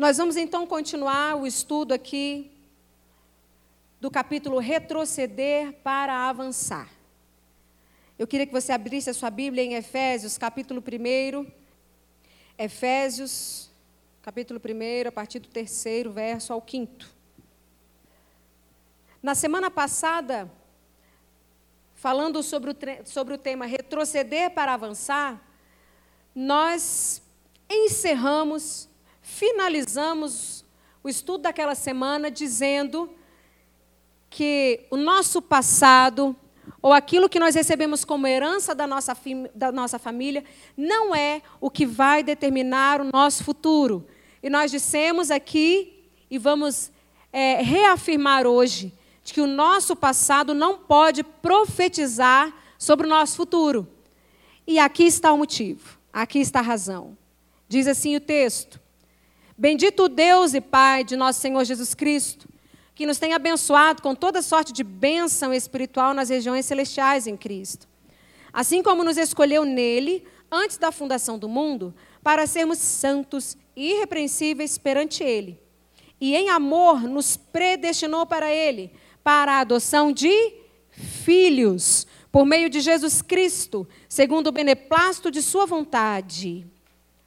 Nós vamos então continuar o estudo aqui do capítulo Retroceder para Avançar. Eu queria que você abrisse a sua Bíblia em Efésios, capítulo 1. Efésios, capítulo 1, a partir do terceiro verso ao quinto. Na semana passada, falando sobre o, sobre o tema retroceder para avançar, nós encerramos, finalizamos o estudo daquela semana dizendo que o nosso passado, ou aquilo que nós recebemos como herança da nossa, da nossa família, não é o que vai determinar o nosso futuro. E nós dissemos aqui, e vamos é, reafirmar hoje, de que o nosso passado não pode profetizar sobre o nosso futuro. E aqui está o motivo, aqui está a razão. Diz assim o texto: Bendito o Deus e Pai de nosso Senhor Jesus Cristo que nos tem abençoado com toda sorte de bênção espiritual nas regiões celestiais em Cristo. Assim como nos escolheu nele, antes da fundação do mundo, para sermos santos e irrepreensíveis perante ele. E em amor nos predestinou para ele, para a adoção de filhos, por meio de Jesus Cristo, segundo o beneplácito de sua vontade.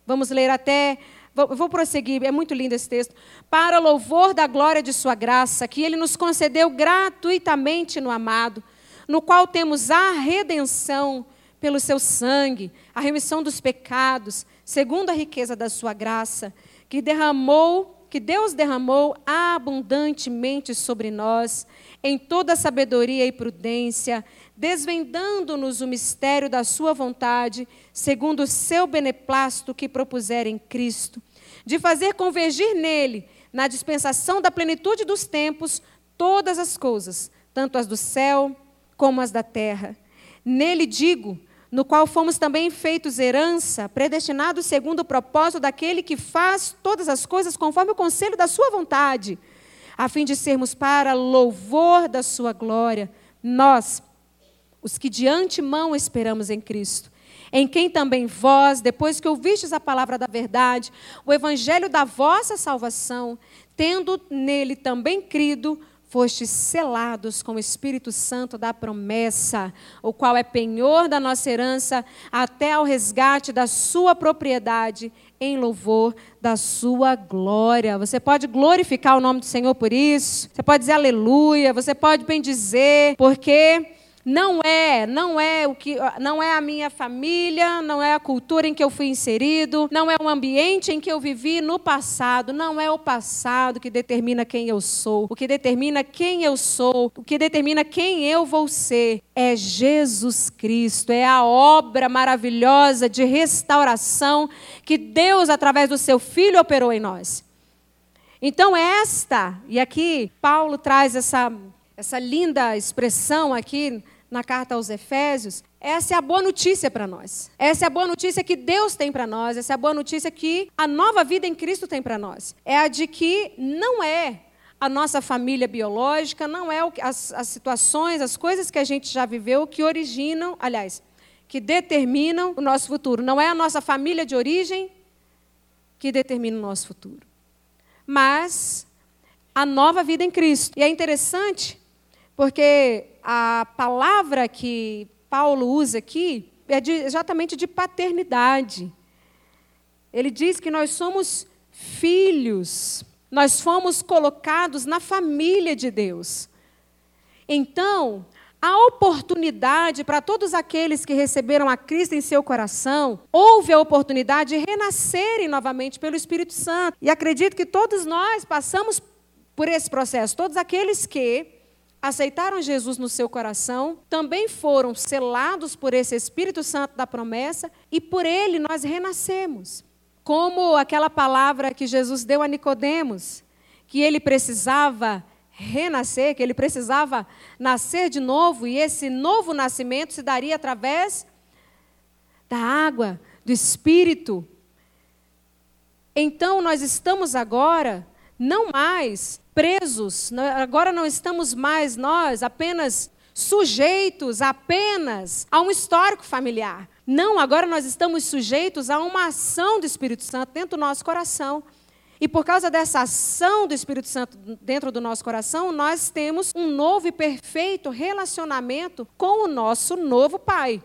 Vamos ler até Vou, vou prosseguir, é muito lindo esse texto. Para louvor da glória de Sua graça, que Ele nos concedeu gratuitamente no amado, no qual temos a redenção pelo Seu sangue, a remissão dos pecados, segundo a riqueza da Sua graça, que derramou, que Deus derramou abundantemente sobre nós, em toda sabedoria e prudência, desvendando-nos o mistério da Sua vontade, segundo o seu beneplácito que propuser em Cristo, de fazer convergir nele, na dispensação da plenitude dos tempos, todas as coisas, tanto as do céu como as da terra. Nele digo, no qual fomos também feitos herança, predestinados segundo o propósito daquele que faz todas as coisas conforme o conselho da sua vontade, a fim de sermos para louvor da sua glória, nós, os que de antemão esperamos em Cristo, em quem também vós, depois que ouvistes a palavra da verdade, o evangelho da vossa salvação, tendo nele também crido, fostes selados com o Espírito Santo da promessa, o qual é penhor da nossa herança, até ao resgate da sua propriedade, em louvor da sua glória. Você pode glorificar o nome do Senhor por isso, você pode dizer aleluia, você pode bem dizer, porque não é, não é o que, não é a minha família, não é a cultura em que eu fui inserido, não é o ambiente em que eu vivi no passado, não é o passado que determina quem eu sou. O que determina quem eu sou, o que determina quem eu vou ser é Jesus Cristo, é a obra maravilhosa de restauração que Deus através do seu filho operou em nós. Então esta, e aqui Paulo traz essa essa linda expressão aqui na carta aos Efésios, essa é a boa notícia para nós. Essa é a boa notícia que Deus tem para nós, essa é a boa notícia que a nova vida em Cristo tem para nós. É a de que não é a nossa família biológica, não é as, as situações, as coisas que a gente já viveu que originam, aliás, que determinam o nosso futuro. Não é a nossa família de origem que determina o nosso futuro. Mas a nova vida em Cristo. E é interessante porque a palavra que Paulo usa aqui é de, exatamente de paternidade. Ele diz que nós somos filhos, nós fomos colocados na família de Deus. Então, a oportunidade para todos aqueles que receberam a Cristo em seu coração, houve a oportunidade de renascerem novamente pelo Espírito Santo. E acredito que todos nós passamos por esse processo, todos aqueles que aceitaram Jesus no seu coração, também foram selados por esse Espírito Santo da promessa e por ele nós renascemos. Como aquela palavra que Jesus deu a Nicodemos, que ele precisava renascer, que ele precisava nascer de novo e esse novo nascimento se daria através da água, do Espírito. Então nós estamos agora não mais presos, agora não estamos mais nós apenas sujeitos apenas a um histórico familiar. Não, agora nós estamos sujeitos a uma ação do Espírito Santo dentro do nosso coração. E por causa dessa ação do Espírito Santo dentro do nosso coração, nós temos um novo e perfeito relacionamento com o nosso novo Pai,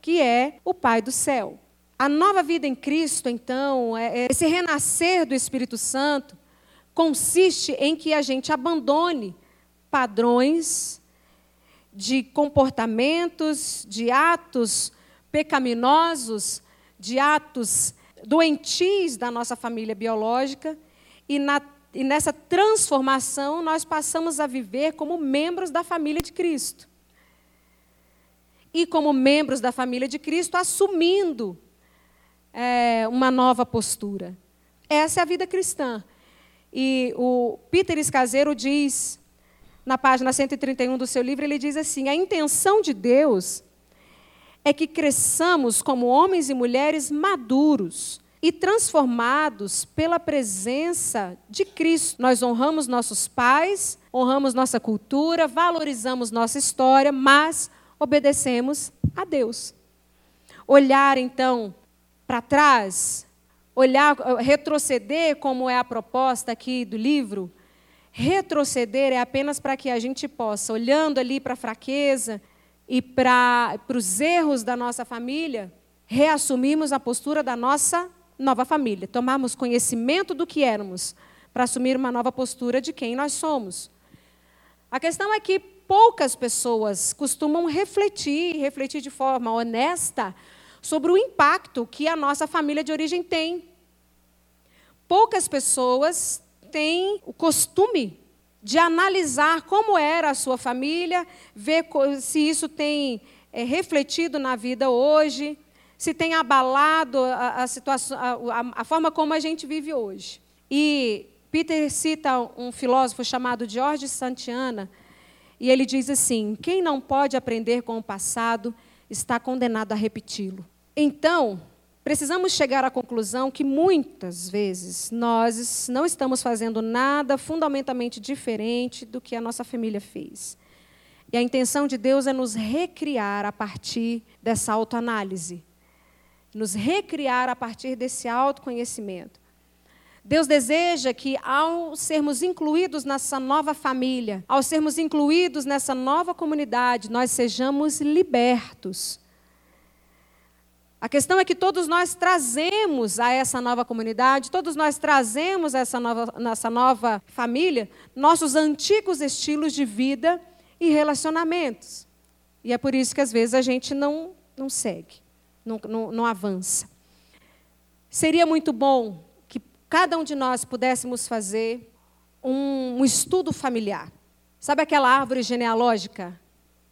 que é o Pai do céu. A nova vida em Cristo, então, é, é esse renascer do Espírito Santo, consiste em que a gente abandone padrões de comportamentos, de atos pecaminosos, de atos doentis da nossa família biológica, e, na, e nessa transformação nós passamos a viver como membros da família de Cristo. E como membros da família de Cristo, assumindo é, uma nova postura. Essa é a vida cristã. E o Peter Escaseiro diz, na página 131 do seu livro, ele diz assim: a intenção de Deus é que cresçamos como homens e mulheres maduros e transformados pela presença de Cristo. Nós honramos nossos pais, honramos nossa cultura, valorizamos nossa história, mas obedecemos a Deus. Olhar então para trás olhar, retroceder, como é a proposta aqui do livro, retroceder é apenas para que a gente possa, olhando ali para a fraqueza e para os erros da nossa família, reassumirmos a postura da nossa nova família, tomarmos conhecimento do que éramos, para assumir uma nova postura de quem nós somos. A questão é que poucas pessoas costumam refletir, refletir de forma honesta sobre o impacto que a nossa família de origem tem. Poucas pessoas têm o costume de analisar como era a sua família, ver se isso tem é, refletido na vida hoje, se tem abalado a, a situação, a, a forma como a gente vive hoje. E Peter cita um filósofo chamado George Santayana, e ele diz assim: quem não pode aprender com o passado está condenado a repeti-lo. Então, precisamos chegar à conclusão que muitas vezes nós não estamos fazendo nada fundamentalmente diferente do que a nossa família fez. E a intenção de Deus é nos recriar a partir dessa autoanálise, nos recriar a partir desse autoconhecimento. Deus deseja que, ao sermos incluídos nessa nova família, ao sermos incluídos nessa nova comunidade, nós sejamos libertos a questão é que todos nós trazemos a essa nova comunidade, todos nós trazemos a essa nova, nova família, nossos antigos estilos de vida e relacionamentos. E é por isso que às vezes a gente não, não segue, não, não, não avança. Seria muito bom que cada um de nós pudéssemos fazer um, um estudo familiar. Sabe aquela árvore genealógica?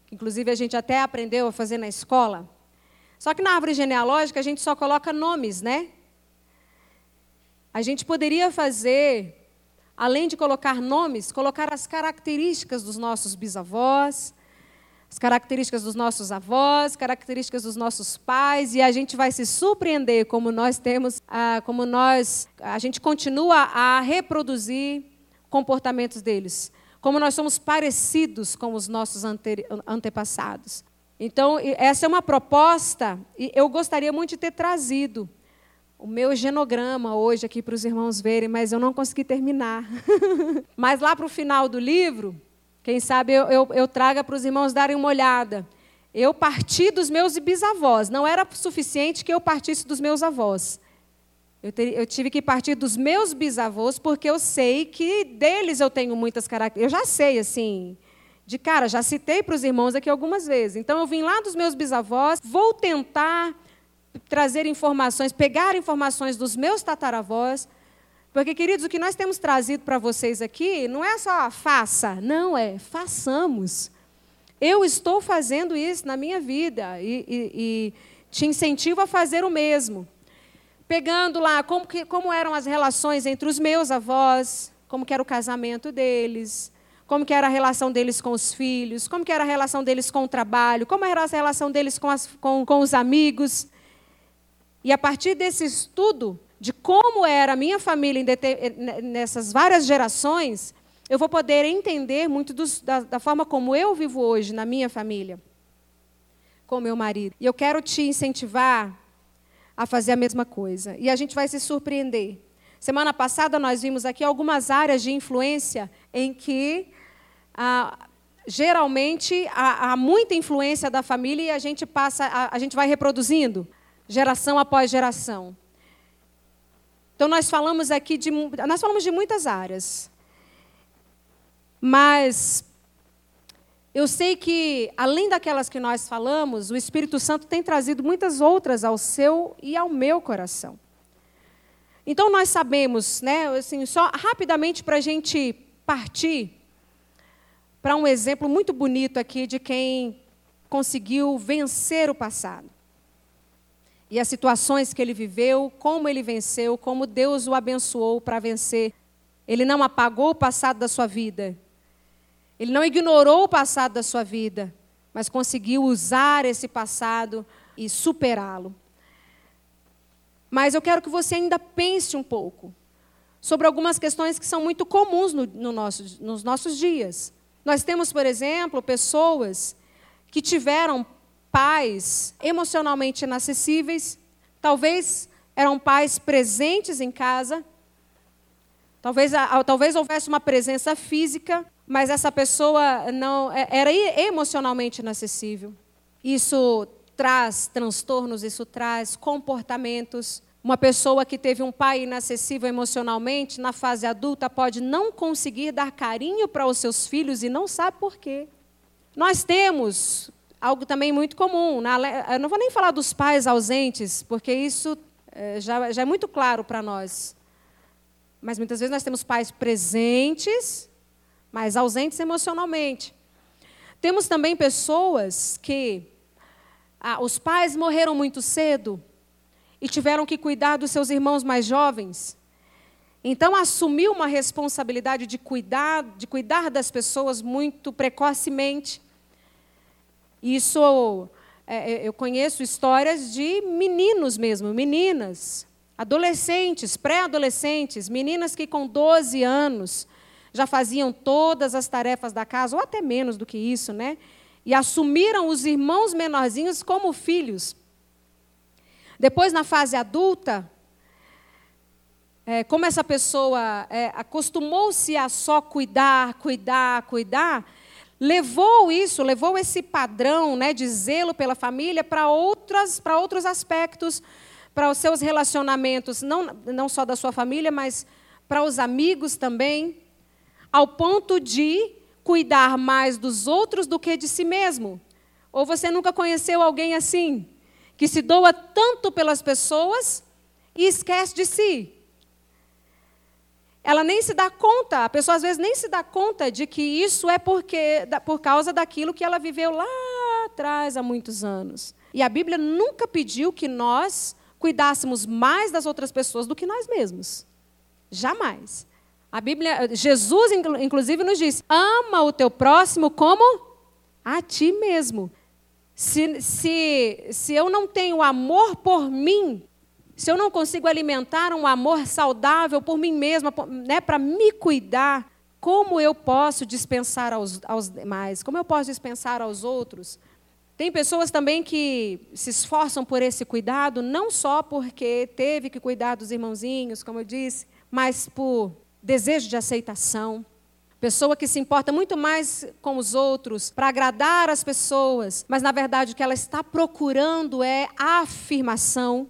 Que inclusive a gente até aprendeu a fazer na escola? Só que na árvore genealógica a gente só coloca nomes, né? A gente poderia fazer, além de colocar nomes, colocar as características dos nossos bisavós, as características dos nossos avós, características dos nossos pais, e a gente vai se surpreender como nós temos, ah, como nós, a gente continua a reproduzir comportamentos deles, como nós somos parecidos com os nossos ante, antepassados. Então, essa é uma proposta, e eu gostaria muito de ter trazido o meu genograma hoje aqui para os irmãos verem, mas eu não consegui terminar. mas lá para o final do livro, quem sabe eu, eu, eu traga para os irmãos darem uma olhada. Eu parti dos meus bisavós, não era suficiente que eu partisse dos meus avós. Eu, ter, eu, tive que partir dos meus bisavós, porque eu sei que deles eu tenho muitas características. Eu já sei, assim, de cara, já citei para os irmãos aqui algumas vezes. Então, eu vim lá dos meus bisavós, vou tentar trazer informações, pegar informações dos meus tataravós. Porque, queridos, o que nós temos trazido para vocês aqui não é só faça, não é façamos. Eu estou fazendo isso na minha vida e, e, e te incentivo a fazer o mesmo. Pegando lá como, que, como eram as relações entre os meus avós, como era o casamento deles, como que era a relação deles com os filhos, como que era a relação deles com o trabalho, como era a relação deles com, as, com, com os amigos. E a partir desse estudo de como era a minha família nessas várias gerações, eu vou poder entender muito dos, da, da forma como eu vivo hoje na minha família, com meu marido. E eu quero te incentivar a fazer a mesma coisa. E a gente vai se surpreender. Semana passada nós vimos aqui algumas áreas de influência em que ah, geralmente há, há, muita influência da família e a gente passa, a, a gente vai reproduzindo geração após geração. Então nós falamos aqui de nós falamos de muitas áreas. Mas eu sei que além daquelas que nós falamos, o Espírito Santo tem trazido muitas outras ao seu e ao meu coração. Então nós sabemos, né, assim, só rapidamente para a gente partir para um exemplo muito bonito aqui de quem conseguiu vencer o passado e as situações que ele viveu, como ele venceu, como Deus o abençoou para vencer. Ele não apagou o passado da sua vida. Ele não ignorou o passado da sua vida, mas conseguiu usar esse passado e superá-lo. Mas eu quero que você ainda pense um pouco sobre algumas questões que são muito comuns no, no nosso, nos nossos dias. Nós temos, por exemplo, pessoas que tiveram pais emocionalmente inacessíveis, talvez eram pais presentes em casa, talvez, talvez houvesse uma presença física, mas essa pessoa não é, era emocionalmente inacessível. Isso traz transtornos, isso traz comportamentos. Uma pessoa que teve um pai inacessível emocionalmente, na fase adulta, pode não conseguir dar carinho para os seus filhos e não sabe por quê. Nós temos algo também muito comum. eu não vou nem falar dos pais ausentes, porque isso é, já, já é muito claro para nós. Mas muitas vezes nós temos pais presentes, mas ausentes emocionalmente. Temos também pessoas que ah, os pais morreram muito cedo e tiveram que cuidar dos seus irmãos mais jovens. Então assumiu uma responsabilidade de cuidar, de cuidar das pessoas muito precocemente. Isso, é, é, eu conheço histórias de meninos mesmo, meninas, adolescentes, pré-adolescentes, meninas que com 12 anos já faziam todas as tarefas da casa, ou até menos do que isso, né? E assumiram os irmãos menorzinhos como filhos. Depois, na fase adulta, é, como essa pessoa é, acostumou-se a só cuidar, cuidar, cuidar, levou isso, levou esse padrão né, de zelo pela família para outros aspectos, para os seus relacionamentos, não, não só da sua família, mas para os amigos também, ao ponto de cuidar mais dos outros do que de si mesmo. Ou você nunca conheceu alguém assim, que se doa tanto pelas pessoas e esquece de si? ela nem se dá conta, a pessoa às vezes nem se dá conta de que isso é porque, por causa daquilo que ela viveu lá atrás, há muitos anos. E a Bíblia nunca pediu que nós cuidássemos mais das outras pessoas do que nós mesmos. Jamais. A Bíblia, Jesus inclusive nos diz: ama o teu próximo como a ti mesmo. Se, se, se eu não tenho amor por mim, se eu não consigo alimentar um amor saudável por mim mesma, né, para me cuidar, como eu posso dispensar aos, aos demais? Como eu posso dispensar aos outros? Tem pessoas também que se esforçam por esse cuidado, não só porque teve que cuidar dos irmãozinhos, como eu disse, mas por desejo de aceitação. Pessoa que se importa muito mais com os outros, para agradar as pessoas, mas na verdade o que ela está procurando é afirmação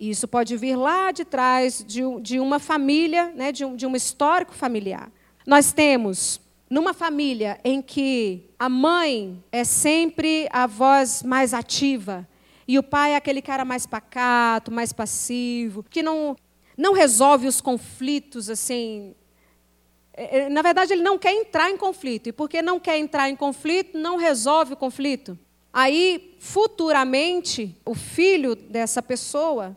isso pode vir lá de trás de, de uma família, né, de, um, de um histórico familiar. Nós temos numa família em que a mãe é sempre a voz mais ativa e o pai é aquele cara mais pacato, mais passivo, que não, não resolve os conflitos assim. É, é, na verdade, ele não quer entrar em conflito. E porque não quer entrar em conflito, não resolve o conflito. Aí, futuramente, o filho dessa pessoa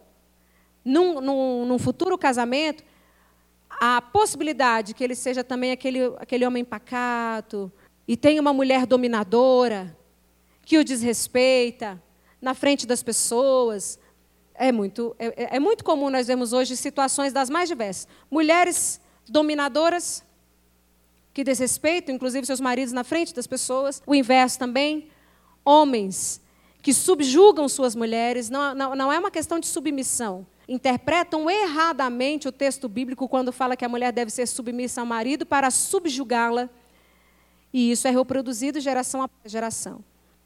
num, num, num futuro casamento, a possibilidade que ele seja também aquele, aquele homem pacato e tenha uma mulher dominadora que o desrespeita na frente das pessoas. É muito, é, é muito comum nós vemos hoje situações das mais diversas. Mulheres dominadoras que desrespeitam, inclusive, seus maridos na frente das pessoas. O inverso também. Homens que subjugam suas mulheres. Não, não, não é uma questão de submissão interpretam erradamente o texto bíblico quando fala que a mulher deve ser submissa ao marido para subjugá-la. E isso é reproduzido geração a geração.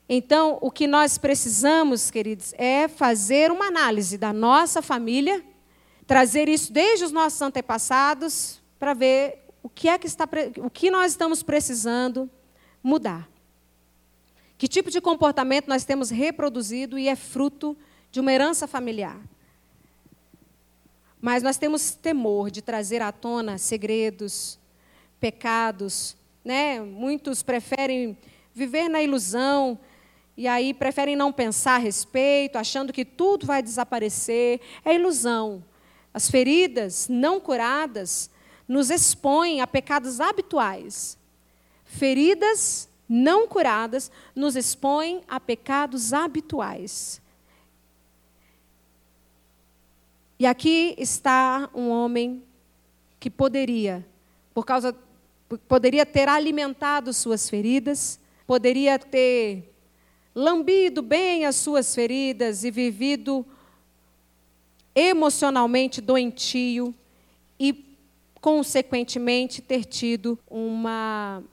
Então, o que nós precisamos, queridos, é fazer uma análise da nossa família, trazer isso desde os nossos antepassados para ver o que é que está o que nós estamos precisando mudar. Que tipo de comportamento nós temos reproduzido e é fruto de uma herança familiar. Mas nós temos temor de trazer à tona segredos, pecados, né? Muitos preferem viver na ilusão e aí preferem não pensar a respeito, achando que tudo vai desaparecer. É ilusão. As feridas não curadas nos expõem a pecados habituais. Feridas não curadas nos expõem a pecados habituais. E aqui está um homem que poderia, por causa poderia ter alimentado suas feridas, poderia ter lambido bem as suas feridas e vivido emocionalmente doentio e consequentemente ter tido uma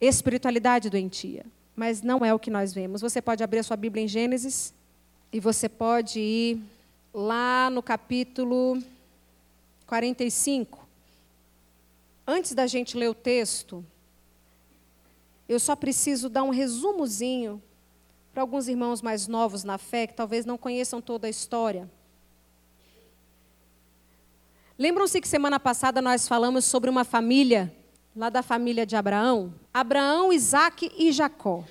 espiritualidade doentia. Mas não é o que nós vemos. Você pode abrir a sua Bíblia em Gênesis e você pode ir lá no capítulo 45. Antes da gente ler o texto, eu só preciso dar um resumozinho para alguns irmãos mais novos na fé, que talvez não conheçam toda a história. Lembram-se que semana passada nós falamos sobre uma família, lá da família de Abraão? Abraão, Isaac e Jacó.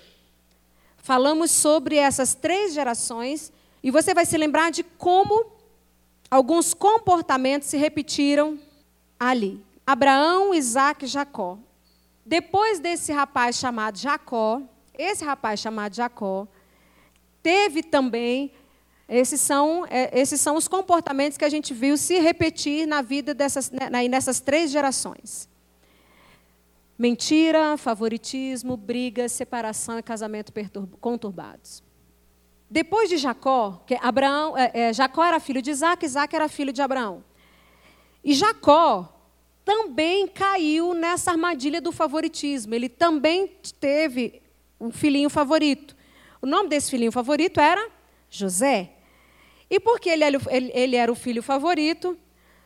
Falamos sobre essas três gerações e você vai se lembrar de como alguns comportamentos se repetiram ali. Abraão, Isaac e Jacó. Depois desse rapaz chamado Jacó, esse rapaz chamado Jacó, teve também, esses são, é, esses são os comportamentos que a gente viu se repetir na vida dessas, né, nessas três gerações. Mentira, favoritismo, briga, separação e casamento conturbados. Depois de Jacó, que Abraão, é, é, Jacó era filho de Isaac, Isaac era filho de Abraão. E Jacó também caiu nessa armadilha do favoritismo. Ele também teve um filhinho favorito. O nome desse filhinho favorito era José. E porque ele, ele, ele era o filho favorito,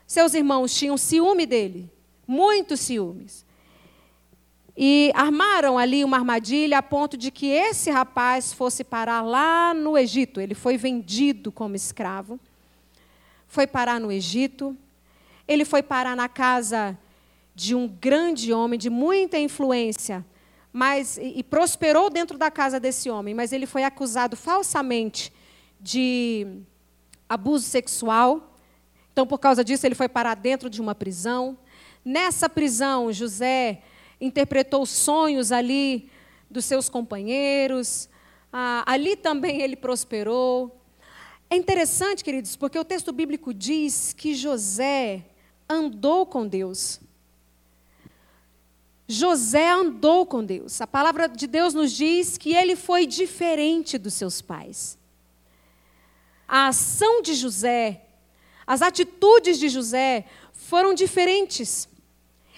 seus irmãos tinham ciúme dele, muitos ciúmes. E armaram ali uma armadilha a ponto de que esse rapaz fosse parar lá no Egito. Ele foi vendido como escravo. Foi parar no Egito. Ele foi parar na casa de um grande homem de muita influência, mas e, e prosperou dentro da casa desse homem, mas ele foi acusado falsamente de abuso sexual. Então, por causa disso, ele foi parar dentro de uma prisão. Nessa prisão, José interpretou sonhos ali dos seus companheiros. Ah, ali também ele prosperou. É interessante, queridos, porque o texto bíblico diz que José andou com Deus. José andou com Deus. A palavra de Deus nos diz que ele foi diferente dos seus pais. A ação de José, as atitudes de José foram diferentes.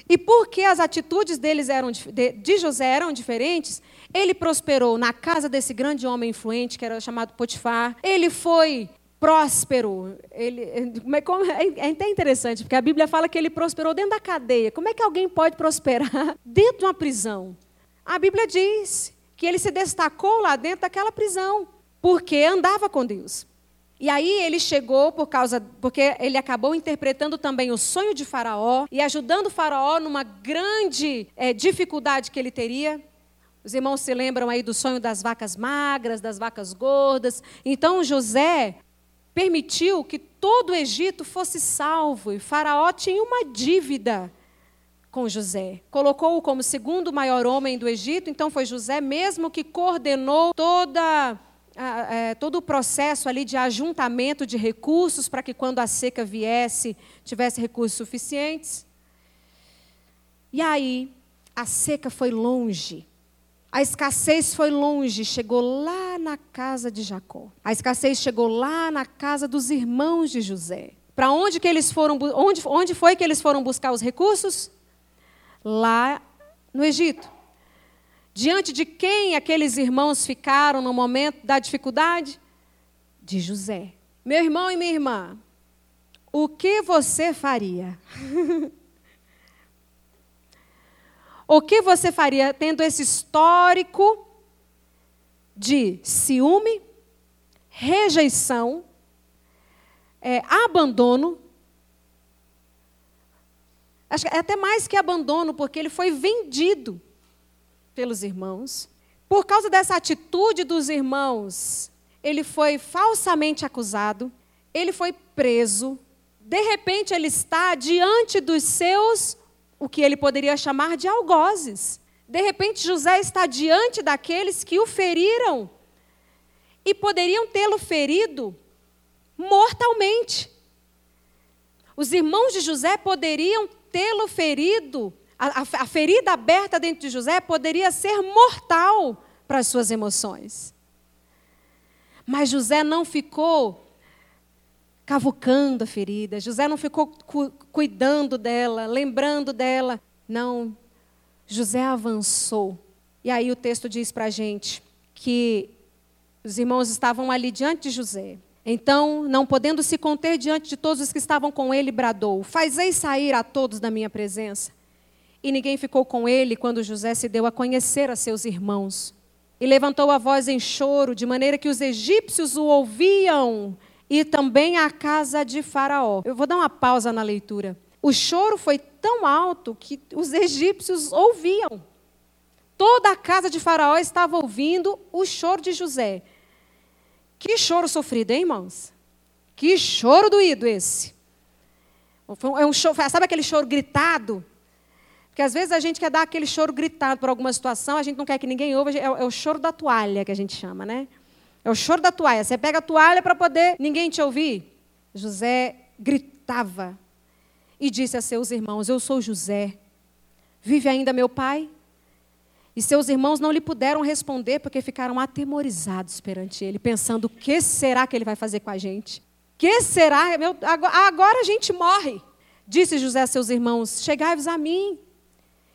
E porque as atitudes deles eram, de José eram diferentes, ele prosperou na casa desse grande homem influente, que era chamado Potifar. Ele foi próspero. Ele, é, é até interessante, porque a Bíblia fala que ele prosperou dentro da cadeia. Como é que alguém pode prosperar dentro de uma prisão? A Bíblia diz que ele se destacou lá dentro daquela prisão, porque andava com Deus. E aí ele chegou por causa, porque ele acabou interpretando também o sonho de Faraó e ajudando Faraó numa grande é, dificuldade que ele teria. Os irmãos se lembram aí do sonho das vacas magras, das vacas gordas. Então José permitiu que todo o Egito fosse salvo e Faraó tinha uma dívida com José. Colocou-o como segundo maior homem do Egito, então foi José mesmo que coordenou toda é, todo o processo ali de ajuntamento de recursos para que quando a seca viesse, tivesse recursos suficientes. E aí, a seca foi longe. A escassez foi longe, chegou lá na casa de Jacó. A escassez chegou lá na casa dos irmãos de José. Para onde que eles foram? Onde, onde foi que eles foram buscar os recursos? Lá no Egito. Diante de quem aqueles irmãos ficaram no momento da dificuldade? De José. Meu irmão e minha irmã, o que você faria? O que você faria tendo esse histórico de ciúme, rejeição, é, abandono? Acho que é até mais que abandono, porque ele foi vendido pelos irmãos. Por causa dessa atitude dos irmãos, ele foi falsamente acusado, ele foi preso. De repente, ele está diante dos seus o que ele poderia chamar de algozes. De repente, José está diante daqueles que o feriram e poderiam tê-lo ferido mortalmente. Os irmãos de José poderiam tê-lo ferido, a, a, ferida aberta dentro de José poderia ser mortal para as suas emoções. Mas José não ficou cavucando a ferida. José não ficou cu cuidando dela, lembrando dela. Não. José avançou. E aí o texto diz para a gente que os irmãos estavam ali diante de José. Então, não podendo se conter diante de todos os que estavam com ele, bradou: Fazei sair a todos da minha presença. E ninguém ficou com ele quando José se deu a conhecer a seus irmãos. E levantou a voz em choro, de maneira que os egípcios o ouviam e também a casa de Faraó. Eu vou dar uma pausa na leitura. O choro foi tão alto que os egípcios ouviam. Toda a casa de Faraó estava ouvindo o choro de José. Que choro sofrido, hein, irmãos? Que choro doído esse. É um choro, sabe aquele choro gritado? Porque às vezes a gente quer dar aquele choro gritado por alguma situação, a gente não quer que ninguém ouça, é, é o choro da toalha que a gente chama, né? É o choro da toalha. Você pega a toalha para poder ninguém te ouvir. José gritava e disse a seus irmãos: Eu sou José. Vive ainda meu pai? E seus irmãos não lhe puderam responder porque ficaram atemorizados perante ele, pensando: o que será que ele vai fazer com a gente? Que será? Meu, agora a gente morre. Disse José a seus irmãos: Chegai-vos a mim.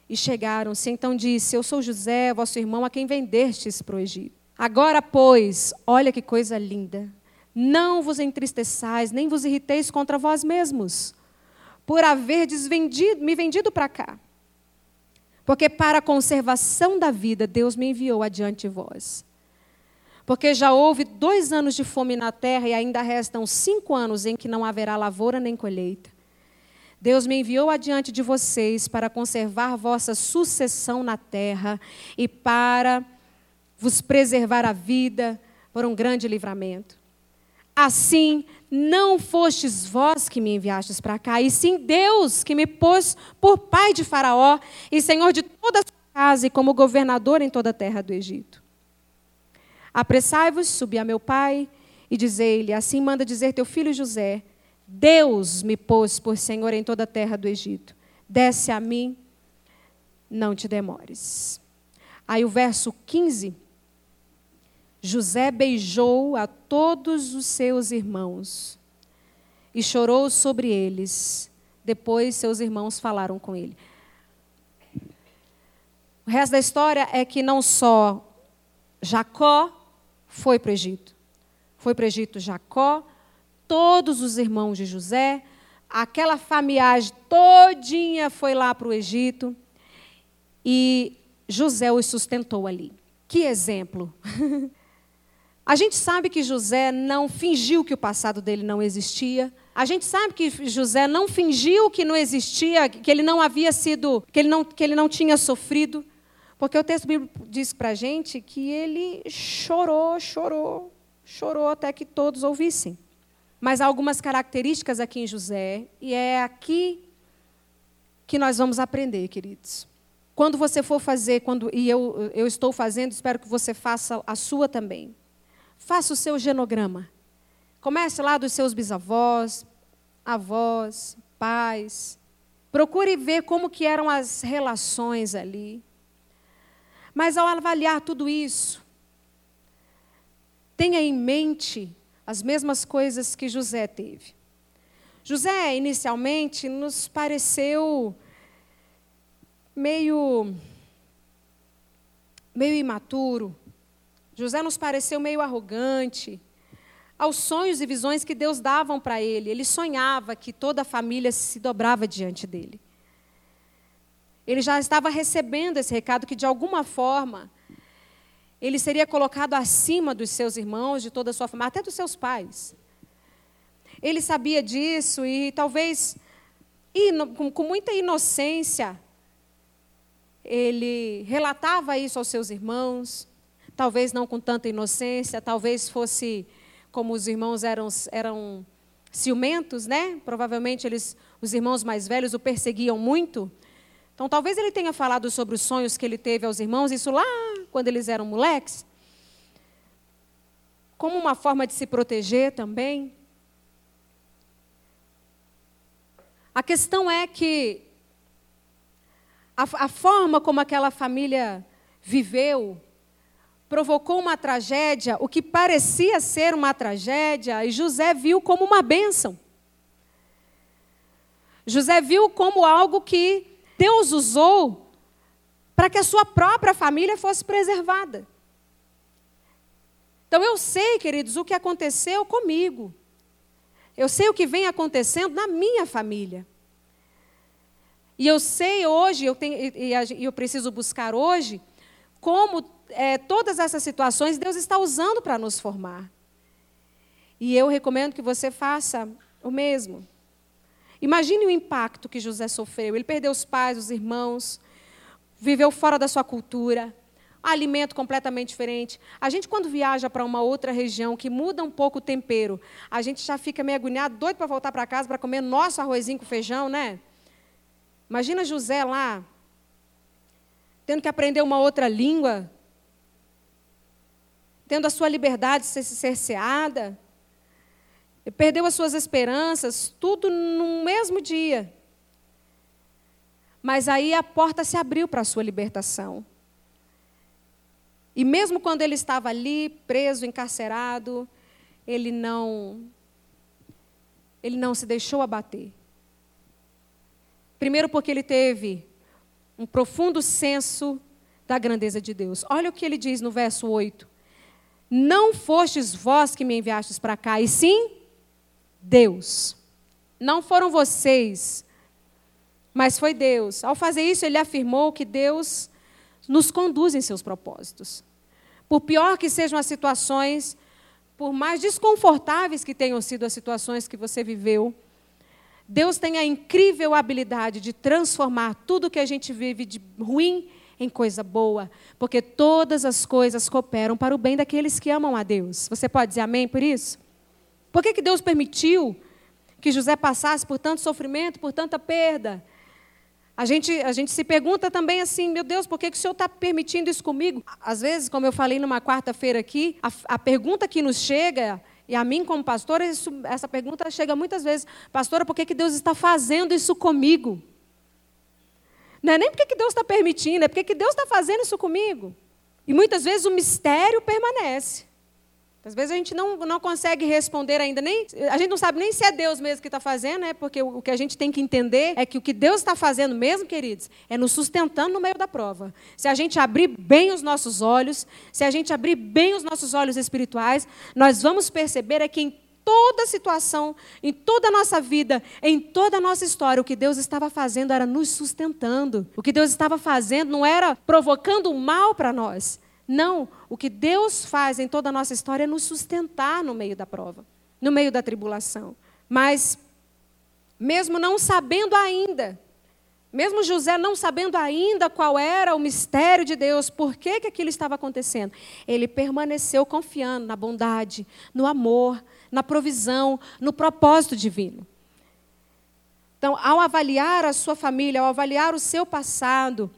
E chegaram-se. Então disse: Eu sou José, vosso irmão, a quem vendestes para o Egito. Agora, pois, olha que coisa linda. Não vos entristeçais, nem vos irriteis contra vós mesmos, por haver vendido, me vendido para cá. Porque para a conservação da vida, Deus me enviou adiante de vós. Porque já houve dois anos de fome na terra e ainda restam cinco anos em que não haverá lavoura nem colheita. Deus me enviou adiante de vocês para conservar vossa sucessão na terra e para vos preservar a vida por um grande livramento. Assim, não fostes vós que me enviastes para cá, e sim Deus que me pôs por pai de Faraó e senhor de toda a sua casa e como governador em toda a terra do Egito. Apressai-vos, subi a meu pai e dizei-lhe: Assim manda dizer teu filho José: Deus me pôs por senhor em toda a terra do Egito. Desce a mim, não te demores. Aí o verso 15 José beijou a todos os seus irmãos e chorou sobre eles. Depois seus irmãos falaram com ele. O resto da história é que não só Jacó foi para o Egito, foi para o Egito Jacó, todos os irmãos de José, aquela familiagem todinha foi lá para o Egito e José os sustentou ali. Que exemplo! A gente sabe que José não fingiu que o passado dele não existia. A gente sabe que José não fingiu que não existia, que ele não havia sido, que ele não, que ele não tinha sofrido. Porque o texto bíblico diz para a gente que ele chorou, chorou, chorou até que todos ouvissem. Mas há algumas características aqui em José, e é aqui que nós vamos aprender, queridos. Quando você for fazer, quando, e eu, eu estou fazendo, espero que você faça a sua também. Faça o seu genograma. Comece lá dos seus bisavós, avós, pais. Procure ver como que eram as relações ali. Mas ao avaliar tudo isso, tenha em mente as mesmas coisas que José teve. José, inicialmente, nos pareceu meio, meio imaturo. José nos pareceu meio arrogante aos sonhos e visões que Deus davam para ele. Ele sonhava que toda a família se dobrava diante dele. Ele já estava recebendo esse recado que, de alguma forma, ele seria colocado acima dos seus irmãos, de toda a sua família, até dos seus pais. Ele sabia disso e talvez, com muita inocência, ele relatava isso aos seus irmãos, talvez não com tanta inocência, talvez fosse como os irmãos eram, eram ciumentos, né? Provavelmente eles, os irmãos mais velhos o perseguiam muito. Então, talvez ele tenha falado sobre os sonhos que ele teve aos irmãos, isso lá quando eles eram moleques, como uma forma de se proteger também. A questão é que a, a forma como aquela família viveu provocou uma tragédia, o que parecia ser uma tragédia, e José viu como uma bênção. José viu como algo que Deus usou para que a sua própria família fosse preservada. Então eu sei, queridos, o que aconteceu comigo. Eu sei o que vem acontecendo na minha família. E eu sei hoje, eu tenho, e, eu preciso buscar hoje, como é, todas essas situações Deus está usando para nos formar. E eu recomendo que você faça o mesmo. Imagine o impacto que José sofreu. Ele perdeu os pais, os irmãos, viveu fora da sua cultura, alimento completamente diferente. A gente, quando viaja para uma outra região que muda um pouco o tempero, a gente já fica meio agoniado, doido para voltar para casa para comer nosso arrozinho com feijão, né? Imagina José lá, tendo que aprender uma outra língua, tendo a sua liberdade cerceada perdeu as suas esperanças, tudo no mesmo dia. Mas aí a porta se abriu para a sua libertação. E mesmo quando ele estava ali, preso, encarcerado, ele não ele não se deixou abater. Primeiro porque ele teve um profundo senso da grandeza de Deus. Olha o que ele diz no verso 8. Não fostes vós que me enviastes para cá, e sim Deus. Não foram vocês, mas foi Deus. Ao fazer isso, ele afirmou que Deus nos conduz em seus propósitos. Por pior que sejam as situações, por mais desconfortáveis que tenham sido as situações que você viveu, Deus tem a incrível habilidade de transformar tudo que a gente vive de ruim em coisa boa, porque todas as coisas cooperam para o bem daqueles que amam a Deus. Você pode dizer amém por isso? Por que, que Deus permitiu que José passasse por tanto sofrimento, por tanta perda? A gente, a gente se pergunta também assim, meu Deus, por que, que o Senhor está permitindo isso comigo? Às vezes, como eu falei numa quarta-feira aqui, a, a, pergunta que nos chega, e a mim como pastora, isso, essa pergunta chega muitas vezes, pastora, por que, que Deus está fazendo isso comigo? Não é nem porque que Deus está permitindo, é porque que Deus está fazendo isso comigo. E muitas vezes o mistério permanece. Às vezes a gente não, não consegue responder ainda, nem, a gente não sabe nem se é Deus mesmo que está fazendo, né? porque o, o, que a gente tem que entender é que o que Deus está fazendo mesmo, queridos, é nos sustentando no meio da prova. Se a gente abrir bem os nossos olhos, se a gente abrir bem os nossos olhos espirituais, nós vamos perceber é que em toda situação, em toda a nossa vida, em toda a nossa história, o que Deus estava fazendo era nos sustentando. O que Deus estava fazendo não era provocando o mal para nós, não, o que Deus faz em toda a nossa história é nos sustentar no meio da prova, no meio da tribulação. Mas, mesmo não sabendo ainda, mesmo José não sabendo ainda qual era o mistério de Deus, por que, que aquilo estava acontecendo, ele permaneceu confiando na bondade, no amor, na provisão, no propósito divino. Então, ao avaliar a sua família, ao avaliar o seu passado,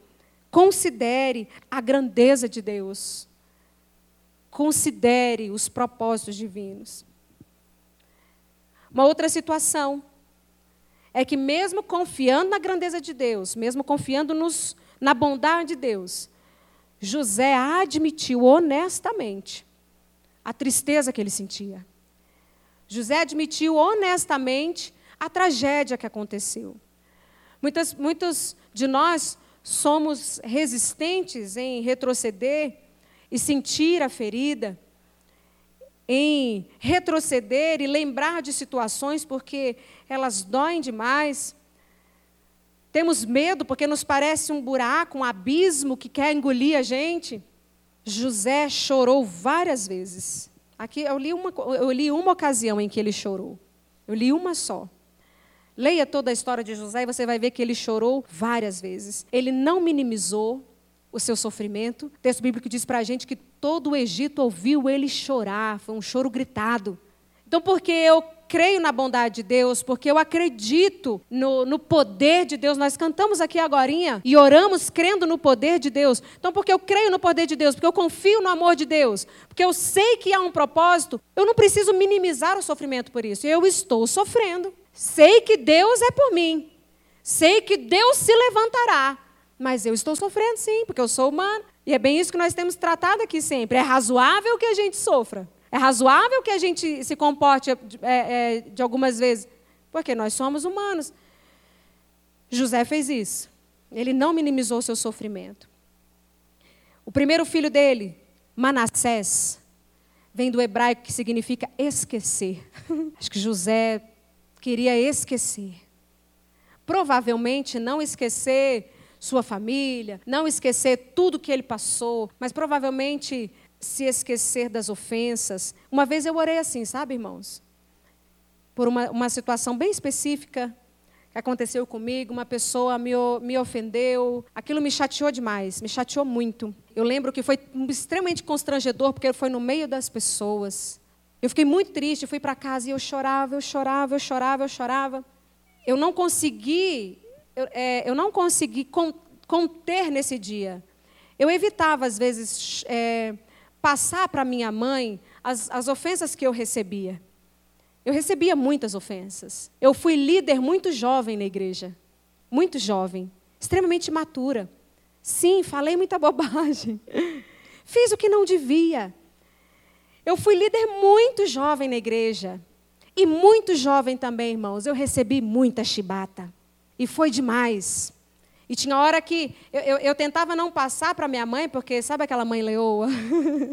Considere a grandeza de Deus. Considere os propósitos divinos. Uma outra situação é que, mesmo confiando na grandeza de Deus, mesmo confiando nos, na bondade de Deus, José admitiu honestamente a tristeza que ele sentia. José admitiu honestamente a tragédia que aconteceu. Muitas, muitos de nós somos resistentes em retroceder e sentir a ferida, em retroceder e lembrar de situações porque elas doem demais. Temos medo porque nos parece um buraco, um abismo que quer engolir a gente. José chorou várias vezes. Aqui eu li uma, eu li uma ocasião em que ele chorou. Eu li uma só. Leia toda a história de José e você vai ver que ele chorou várias vezes. Ele não minimizou o seu sofrimento. O texto bíblico diz para a gente que todo o Egito ouviu ele chorar, foi um choro gritado. Então, porque eu creio na bondade de Deus, porque eu acredito no, no poder de Deus. Nós cantamos aqui agora e oramos crendo no poder de Deus. Então, porque eu creio no poder de Deus, porque eu confio no amor de Deus, porque eu sei que há um propósito, eu não preciso minimizar o sofrimento por isso. Eu estou sofrendo. Sei que Deus é por mim. Sei que Deus se levantará. Mas eu estou sofrendo sim, porque eu sou humano. E é bem isso que nós temos tratado aqui sempre. É razoável que a gente sofra. É razoável que a gente se comporte é, é, de algumas vezes, porque nós somos humanos. José fez isso. Ele não minimizou seu sofrimento. O primeiro filho dele, Manassés, vem do hebraico que significa esquecer. Acho que José queria esquecer. Provavelmente não esquecer sua família, não esquecer tudo que ele passou, mas provavelmente se esquecer das ofensas. Uma vez eu orei assim, sabe, irmãos? Por uma, uma situação bem específica que aconteceu comigo, uma pessoa me, me ofendeu, aquilo me chateou demais, me chateou muito. Eu lembro que foi extremamente constrangedor, porque foi no meio das pessoas. Eu fiquei muito triste, fui para casa e eu chorava, eu chorava, eu chorava, eu chorava. Eu não consegui, eu, é, eu não consegui conter nesse dia. Eu evitava, às vezes, é, passar para minha mãe as, as ofensas que eu recebia. Eu recebia muitas ofensas. Eu fui líder muito jovem na igreja. Muito jovem. Extremamente imatura. Sim, falei muita bobagem. Fiz o que não devia. Eu fui líder muito jovem na igreja. E muito jovem também, irmãos. Eu recebi muita chibata. E foi demais. E tinha hora que eu, eu, eu tentava não passar para minha mãe, porque sabe aquela mãe leoa?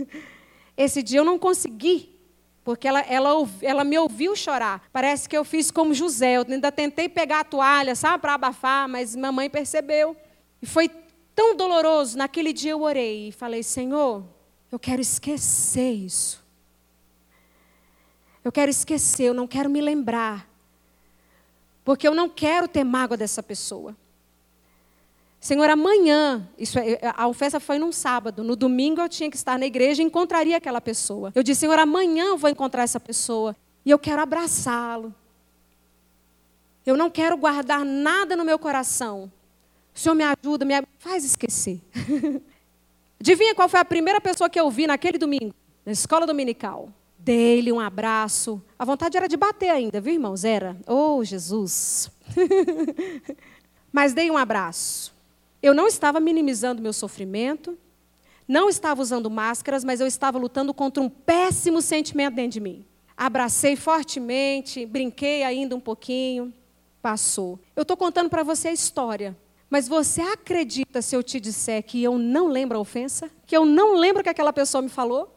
Esse dia eu não consegui, porque ela, ela, ela me ouviu chorar. Parece que eu fiz como José. Eu ainda tentei pegar a toalha, sabe, para abafar, mas minha mãe percebeu. E foi tão doloroso. Naquele dia eu orei e falei: Senhor, eu quero esquecer isso. Eu quero esquecer, eu não quero me lembrar. Porque eu não quero ter mágoa dessa pessoa. Senhor, amanhã, isso é, a oferta foi num sábado, no domingo eu tinha que estar na igreja e encontraria aquela pessoa. Eu disse, Senhor, amanhã eu vou encontrar essa pessoa e eu quero abraçá-lo. Eu não quero guardar nada no meu coração. O Senhor me ajuda, me faz esquecer. Adivinha qual foi a primeira pessoa que eu vi naquele domingo, na escola dominical? Dei-lhe um abraço. A vontade era de bater ainda, viu, irmãos? Era. Oh, Jesus. Mas dei um abraço. Eu não estava minimizando meu sofrimento, não estava usando máscaras, mas eu estava lutando contra um péssimo sentimento dentro de mim. Abracei fortemente, brinquei ainda um pouquinho, passou. Eu estou contando para você a história, mas você acredita se eu te disser que eu não lembro a ofensa? Que eu não lembro o que aquela pessoa me falou?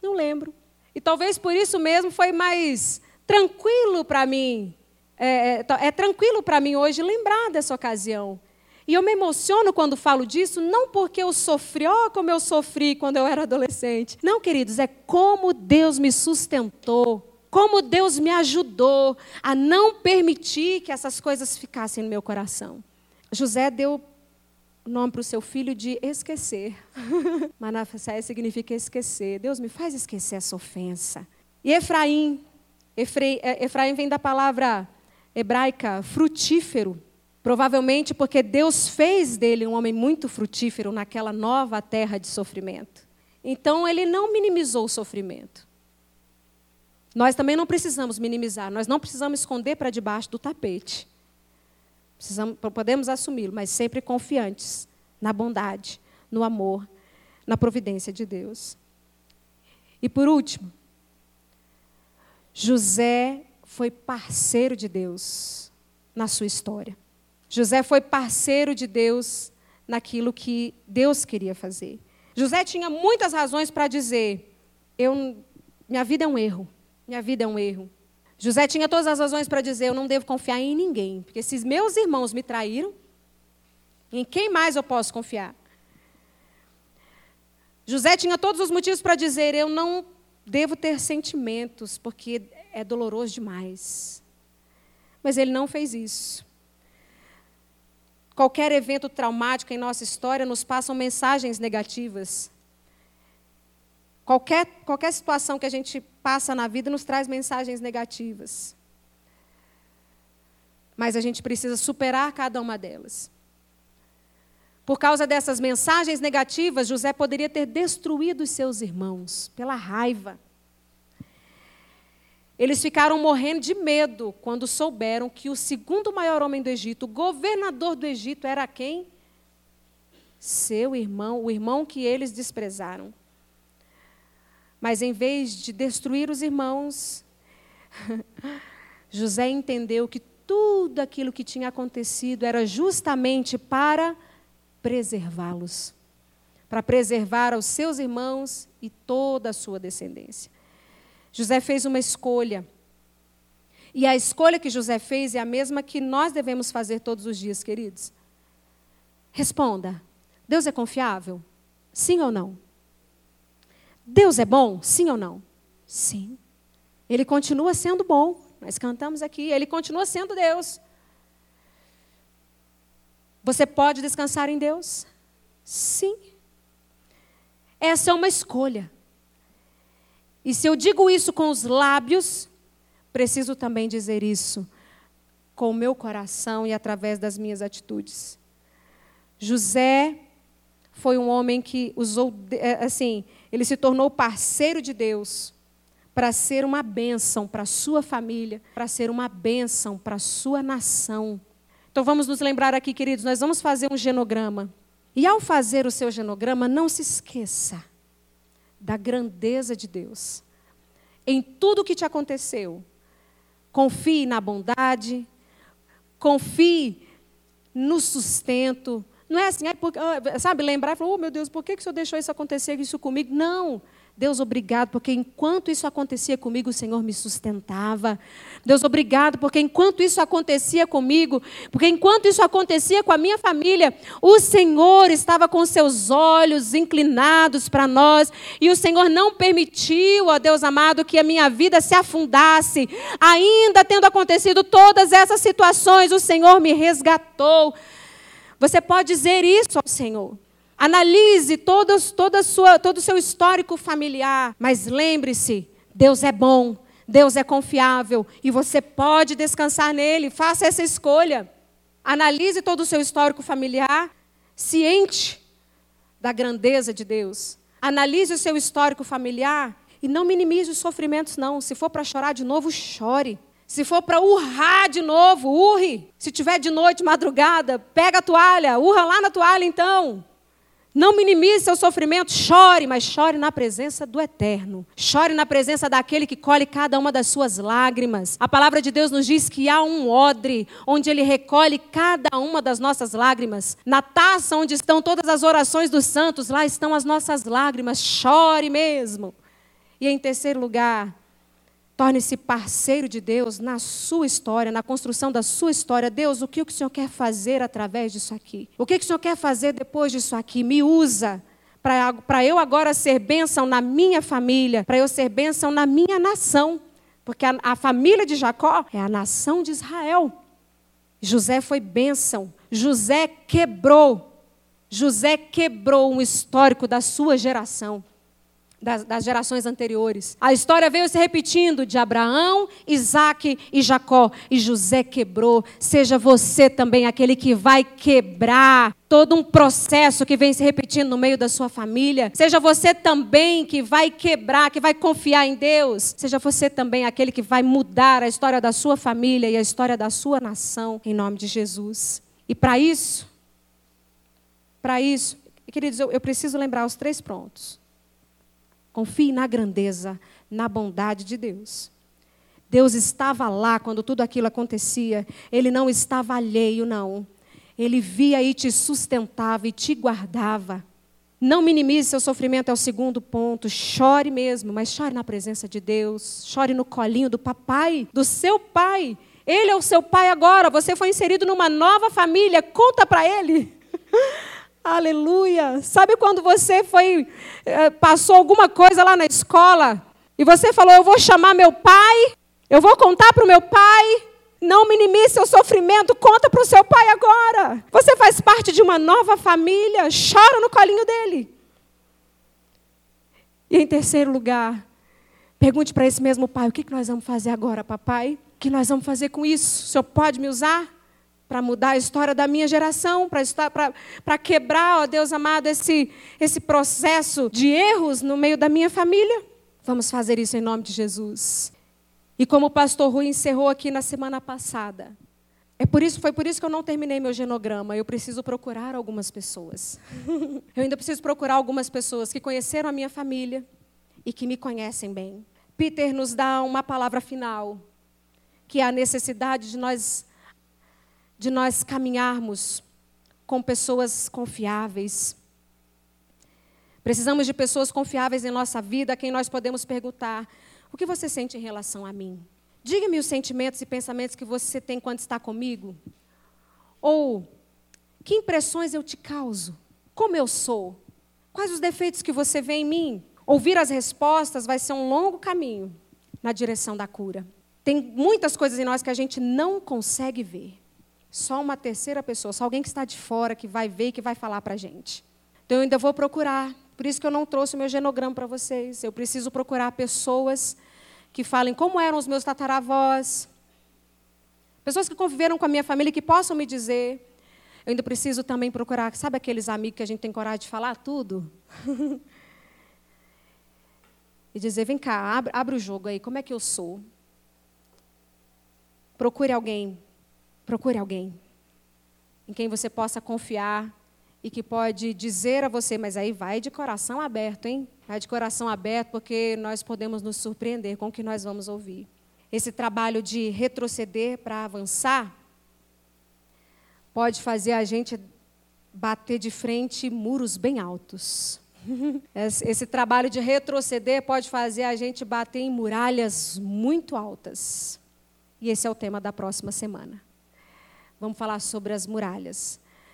Não lembro. E talvez por isso mesmo foi mais tranquilo para mim. É, é, é tranquilo para mim hoje lembrar dessa ocasião. E eu me emociono quando falo disso, não porque eu sofri, ó, oh, como eu sofri quando eu era adolescente. Não, queridos, é como Deus me sustentou, como Deus me ajudou a não permitir que essas coisas ficassem no meu coração. José deu o nome para o seu filho de esquecer. Manassés significa esquecer. Deus me faz esquecer essa ofensa. E Efraim, Efraim, é, Efraim vem da palavra hebraica frutífero. Provavelmente porque Deus fez dele um homem muito frutífero naquela nova terra de sofrimento. Então ele não minimizou o sofrimento. Nós também não precisamos minimizar, nós não precisamos esconder para debaixo do tapete. Precisamos, podemos assumi-lo, mas sempre confiantes na bondade, no amor, na providência de Deus. E por último, José foi parceiro de Deus na sua história. José foi parceiro de Deus naquilo que Deus queria fazer. José tinha muitas razões para dizer: eu, minha vida é um erro, minha vida é um erro. José tinha todas as razões para dizer: eu não devo confiar em ninguém, porque se meus irmãos me traíram, em quem mais eu posso confiar? José tinha todos os motivos para dizer: eu não devo ter sentimentos, porque é doloroso demais. Mas ele não fez isso. Qualquer evento traumático em nossa história nos passam mensagens negativas. Qualquer, qualquer situação que a gente passa na vida nos traz mensagens negativas. Mas a gente precisa superar cada uma delas. Por causa dessas mensagens negativas, José poderia ter destruído os seus irmãos pela raiva. Eles ficaram morrendo de medo quando souberam que o segundo maior homem do Egito, o governador do Egito, era quem? Seu irmão, o irmão que eles desprezaram. Mas em vez de destruir os irmãos, José entendeu que tudo aquilo que tinha acontecido era justamente para preservá-los, para preservar os seus irmãos e toda a sua descendência. José fez uma escolha. E a escolha que José fez é a mesma que nós devemos fazer todos os dias, queridos. Responda: Deus é confiável? Sim ou não? Deus é bom? Sim ou não? Sim. Ele continua sendo bom. Nós cantamos aqui, ele continua sendo Deus. Você pode descansar em Deus? Sim. Essa é uma escolha. E se eu digo isso com os lábios, preciso também dizer isso com o meu coração e através das minhas atitudes. José foi um homem que usou, é, assim, ele se tornou parceiro de Deus para ser uma bênção para a sua família, para ser uma bênção para a sua nação. Então vamos nos lembrar aqui, queridos, nós vamos fazer um genograma. E ao fazer o seu genograma, não se esqueça da grandeza de Deus. Em tudo o que te aconteceu, confie na bondade, confie no sustento. Não é assim, é porque, ah, sabe, lembrar e falar, oh meu Deus, por que, que o Senhor deixou isso acontecer, isso comigo? Não. Deus, obrigado, porque enquanto isso acontecia comigo, o Senhor me sustentava. Deus, obrigado, porque enquanto isso acontecia comigo, porque enquanto isso acontecia com a minha família, o Senhor estava com seus olhos inclinados para nós, e o Senhor não permitiu, ó Deus amado, que a minha vida se afundasse. Ainda tendo acontecido todas essas situações, o Senhor me resgatou. Você pode dizer isso ao Senhor. Analise todo, toda sua, todo o seu histórico familiar. Mas lembre-se: Deus é bom, Deus é confiável e você pode descansar nele. Faça essa escolha. Analise todo o seu histórico familiar, ciente da grandeza de Deus. Analise o seu histórico familiar e não minimize os sofrimentos, não. Se for para chorar de novo, chore. Se for para urrar de novo, urre. Se tiver de noite, madrugada, pega a toalha, urra lá na toalha então. Não minimize seu sofrimento, chore, mas chore na presença do Eterno. Chore na presença daquele que colhe cada uma das suas lágrimas. A palavra de Deus nos diz que há um odre onde ele recolhe cada uma das nossas lágrimas. Na taça onde estão todas as orações dos santos, lá estão as nossas lágrimas. Chore mesmo. E em terceiro lugar, Torne-se parceiro de Deus na sua história, na construção da sua história. Deus, o que o Senhor quer fazer através disso aqui? O que o Senhor quer fazer depois disso aqui? Me usa para eu agora ser bênção na minha família, para eu ser bênção na minha nação. Porque a, a família de Jacó é a nação de Israel. José foi bênção. José quebrou. José quebrou um histórico da sua geração das, das, gerações anteriores. A história veio se repetindo de Abraão, Isaac e Jacó. E José quebrou. Seja você também aquele que vai quebrar todo um processo que vem se repetindo no meio da sua família. Seja você também que vai quebrar, que vai confiar em Deus. Seja você também aquele que vai mudar a história da sua família e a história da sua nação, em nome de Jesus. E para isso, para isso, queridos, eu, eu preciso lembrar os três pontos. Confie na grandeza, na bondade de Deus. Deus estava lá quando tudo aquilo acontecia. Ele não estava alheio, não. Ele via e te sustentava e te guardava. Não minimize seu sofrimento, é o segundo ponto. Chore mesmo, mas chore na presença de Deus. Chore no colinho do papai, do seu pai. Ele é o seu pai agora. Você foi inserido numa nova família. Conta para ele. Aleluia. Sabe quando você foi eh, passou alguma coisa lá na escola e você falou: "Eu vou chamar meu pai, eu vou contar para o meu pai". Não minimize seu sofrimento, conta para o seu pai agora. Você faz parte de uma nova família, chora no colinho dele. E em terceiro lugar, pergunte para esse mesmo pai: o que nós vamos fazer agora, papai? O que nós vamos fazer com isso? O senhor pode me usar? Para mudar a história da minha geração, para quebrar, ó Deus amado, esse, esse processo de erros no meio da minha família. Vamos fazer isso em nome de Jesus. E como o pastor Rui encerrou aqui na semana passada, é por isso, foi por isso que eu não terminei meu genograma. Eu preciso procurar algumas pessoas. eu ainda preciso procurar algumas pessoas que conheceram a minha família e que me conhecem bem. Peter nos dá uma palavra final, que é a necessidade de nós de nós caminharmos com pessoas confiáveis. Precisamos de pessoas confiáveis em nossa vida, a quem nós podemos perguntar: o que você sente em relação a mim? Diga-me os sentimentos e pensamentos que você tem quando está comigo. Ou, que impressões eu te causo? Como eu sou? Quais os defeitos que você vê em mim? Ouvir as respostas vai ser um longo caminho na direção da cura. Tem muitas coisas em nós que a gente não consegue ver. Só uma terceira pessoa, só alguém que está de fora, que vai ver e que vai falar para a gente. Então eu ainda vou procurar. Por isso que eu não trouxe o meu genograma para vocês. Eu preciso procurar pessoas que falem como eram os meus tataravós. Pessoas que conviveram com a minha família que possam me dizer. Eu ainda preciso também procurar, sabe aqueles amigos que a gente tem coragem de falar tudo? e dizer, vem cá, abre, abre o jogo aí, como é que eu sou? Procure alguém Procure alguém em quem você possa confiar e que pode dizer a você, mas aí vai de coração aberto, hein? Vai de coração aberto, porque nós podemos nos surpreender com o que nós vamos ouvir. Esse trabalho de retroceder para avançar pode fazer a gente bater de frente muros bem altos. Esse trabalho de retroceder pode fazer a gente bater em muralhas muito altas. E esse é o tema da próxima semana. Vamos falar sobre as muralhas.